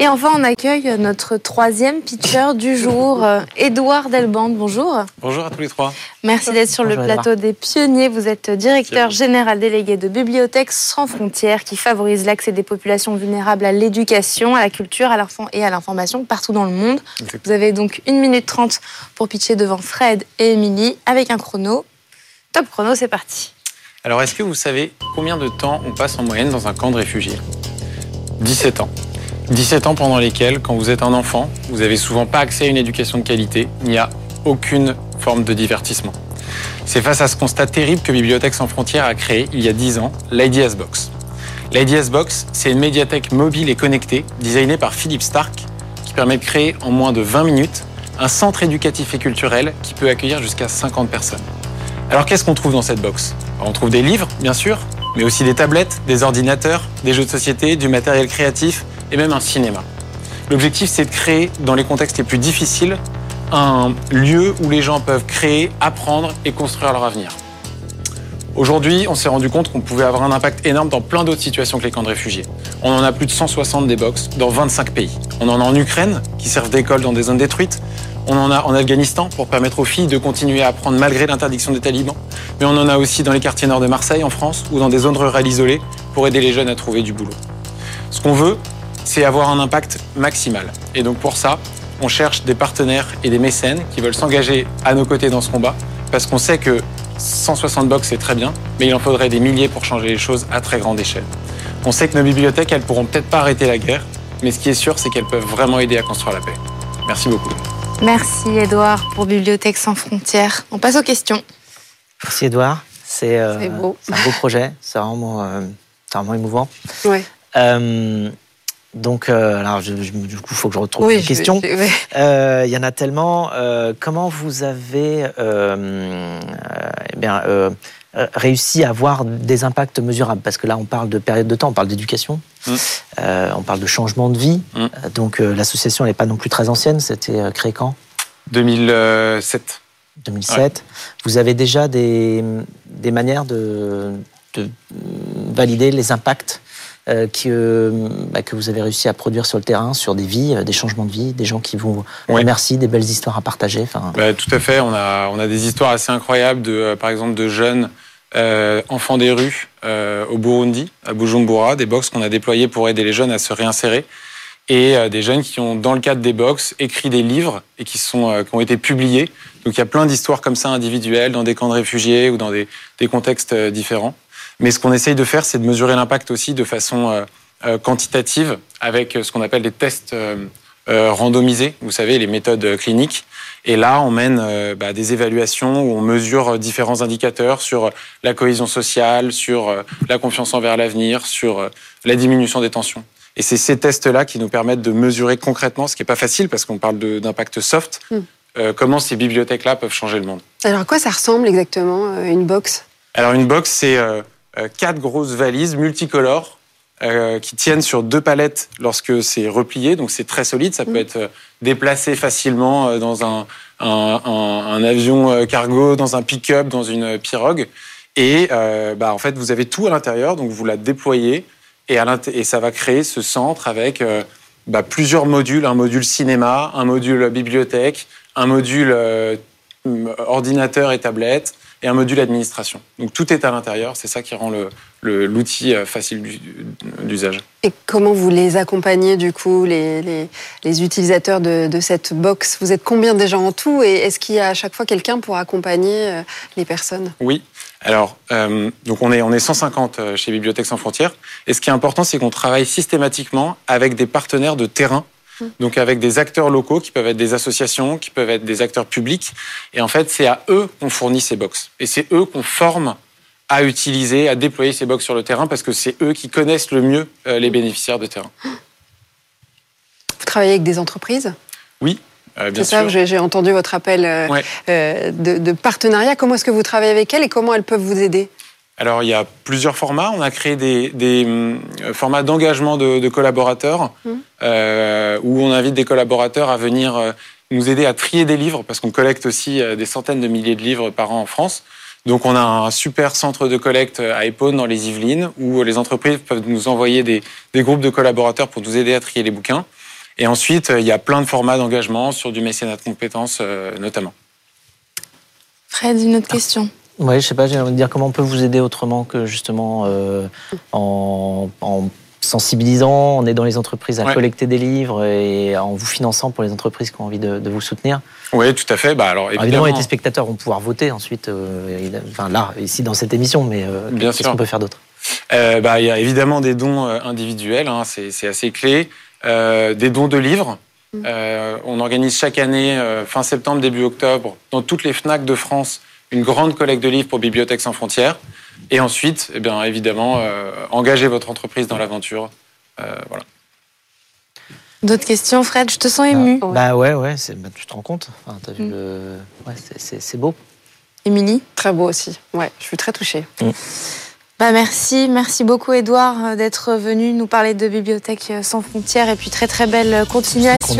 Et enfin, on accueille notre troisième pitcher du jour, Édouard Delbande. Bonjour. Bonjour à tous les trois. Merci d'être sur le plateau des pionniers. Vous êtes directeur général délégué de Bibliothèques sans frontières qui favorise l'accès des populations vulnérables à l'éducation, à la culture et à l'information partout dans le monde. Vous avez donc une minute trente pour pitcher devant Fred et Émilie avec un chrono. Top chrono, c'est parti. Alors, est-ce que vous savez combien de temps on passe en moyenne dans un camp de réfugiés? 17 ans. 17 ans pendant lesquels, quand vous êtes un enfant, vous n'avez souvent pas accès à une éducation de qualité, il n'y a aucune forme de divertissement. C'est face à ce constat terrible que Bibliothèques sans frontières a créé, il y a 10 ans, l'IDS Box. L'IDS Box, c'est une médiathèque mobile et connectée, designée par Philippe Stark, qui permet de créer en moins de 20 minutes un centre éducatif et culturel qui peut accueillir jusqu'à 50 personnes. Alors qu'est-ce qu'on trouve dans cette box? On trouve des livres, bien sûr, mais aussi des tablettes, des ordinateurs, des jeux de société, du matériel créatif et même un cinéma. L'objectif, c'est de créer, dans les contextes les plus difficiles, un lieu où les gens peuvent créer, apprendre et construire leur avenir. Aujourd'hui, on s'est rendu compte qu'on pouvait avoir un impact énorme dans plein d'autres situations que les camps de réfugiés. On en a plus de 160 des box dans 25 pays. On en a en Ukraine, qui servent d'école dans des zones détruites. On en a en Afghanistan pour permettre aux filles de continuer à apprendre malgré l'interdiction des talibans. Mais on en a aussi dans les quartiers nord de Marseille, en France, ou dans des zones rurales isolées pour aider les jeunes à trouver du boulot. Ce qu'on veut, c'est avoir un impact maximal. Et donc pour ça, on cherche des partenaires et des mécènes qui veulent s'engager à nos côtés dans ce combat, parce qu'on sait que 160 box, c'est très bien, mais il en faudrait des milliers pour changer les choses à très grande échelle. On sait que nos bibliothèques, elles pourront peut-être pas arrêter la guerre, mais ce qui est sûr, c'est qu'elles peuvent vraiment aider à construire la paix. Merci beaucoup. Merci Edouard pour Bibliothèques sans frontières. On passe aux questions. Merci Edouard. C'est euh, un beau projet. C'est vraiment, euh, vraiment émouvant. Ouais. Euh, donc, euh, alors, du coup, il faut que je retrouve une question. Euh, il y en a tellement. Euh, comment vous avez eh bien, réussi à avoir des impacts mesurables? Parce que là, on parle de période de temps, on parle d'éducation, mm. on parle de changement de vie. Mm. Donc, l'association n'est pas non plus très ancienne. C'était créé quand? 2007. 2007. Vous avez déjà des, des manières de, de valider les impacts que, euh, bah, que vous avez réussi à produire sur le terrain, sur des vies, euh, des changements de vie, des gens qui vous remercient, des belles histoires à partager. Enfin... Bah, tout à fait. On a, on a des histoires assez incroyables, de, par exemple, de jeunes enfants des rues au Burundi, à Bujumbura, des box qu'on a déployés pour aider les jeunes à se réinsérer. Et des jeunes qui ont, dans le cadre des box, écrit des livres et qui, sont, qui ont été publiés. Donc il y a plein d'histoires comme ça individuelles dans des camps de réfugiés ou dans des, des contextes différents. Mais ce qu'on essaye de faire, c'est de mesurer l'impact aussi de façon euh, euh, quantitative avec ce qu'on appelle des tests euh, randomisés, vous savez, les méthodes cliniques. Et là, on mène bah, des évaluations où on mesure différents indicateurs sur la cohésion sociale, sur la confiance envers l'avenir, sur la diminution des tensions. Et c'est ces tests-là qui nous permettent de mesurer concrètement, ce qui n'est pas facile parce qu'on parle d'impact soft, hmm. comment ces bibliothèques-là peuvent changer le monde. Alors à quoi ça ressemble exactement une box? Alors une box, c'est euh, quatre grosses valises multicolores euh, qui tiennent sur deux palettes lorsque c'est replié, donc c'est très solide. Ça peut mm. être euh, déplacé facilement dans un, un, avion cargo, dans un pick-up, dans une pirogue. Et bah, en fait, vous avez tout à l'intérieur, donc vous la déployez et, à et ça va créer ce centre avec bah, plusieurs modules, un module cinéma, un module bibliothèque, un module ordinateur et tablette, et un module administration. Donc tout est à l'intérieur, c'est ça qui rend l'outil euh, facile d'usage. Et comment vous les accompagnez du coup, les, les, utilisateurs de, cette box? Vous êtes combien déjà en tout? Et est-ce qu'il y a à chaque fois quelqu'un pour accompagner euh, les personnes? Oui. Alors, euh, donc on est, on est 150 chez Bibliothèques sans frontières. Et ce qui est important, c'est qu'on travaille systématiquement avec des partenaires de terrain donc avec des acteurs locaux qui peuvent être des associations, qui peuvent être des acteurs publics. Et en fait, c'est à eux qu'on fournit ces box. Et c'est eux qu'on forme à utiliser, à déployer ces box sur le terrain parce que c'est eux qui connaissent le mieux euh, les bénéficiaires de terrain. Vous travaillez avec des entreprises? Oui. Euh, c'est ça, j'ai entendu votre appel euh, de, de, partenariat. Comment est-ce que vous travaillez avec elles et comment elles peuvent vous aider? Alors, il y a plusieurs formats. On a créé des, formats d'engagement de, collaborateurs mmh. Euh, où on invite des collaborateurs à venir euh, nous aider à trier des livres parce qu'on collecte aussi euh, des centaines de milliers de livres par an en France. Donc, on a un super centre de collecte à Épône dans les Yvelines où les entreprises peuvent nous envoyer des, groupes de collaborateurs pour nous aider à trier les bouquins. Et ensuite, il y a plein de formats d'engagement sur du mécénat de compétences notamment. Fred, une autre question. Oui, je sais pas, j'ai envie de dire comment on peut vous aider autrement que justement en, en sensibilisant, en aidant les entreprises à collecter des livres et en vous finançant pour les entreprises qui ont envie de, vous soutenir. Oui, tout à fait. Bah, alors, évidemment, les spectateurs vont pouvoir voter ensuite, euh, enfin là, ici dans cette émission, mais euh, qu'est-ce qu'on peut faire d'autre? Euh, bah, Il y a évidemment des dons individuels, hein, c'est assez clé. des dons de livres. Mm. on organise chaque année, fin septembre, début octobre, dans toutes les FNAC de France, une grande collecte de livres pour Bibliothèques sans frontières. Et ensuite, eh bien, évidemment, euh, engagez votre entreprise dans l'aventure. Euh, voilà. D'autres questions, Fred? Je te sens ému. Ah, bah ouais, ouais, bah, tu te rends compte. Enfin, as vu mm. le... ouais, c'est beau. Émilie? Très beau aussi. Ouais, je suis très touchée. Mm. Bah merci, merci beaucoup Edouard d'être venu nous parler de Bibliothèque sans frontières et puis très très belle continuation.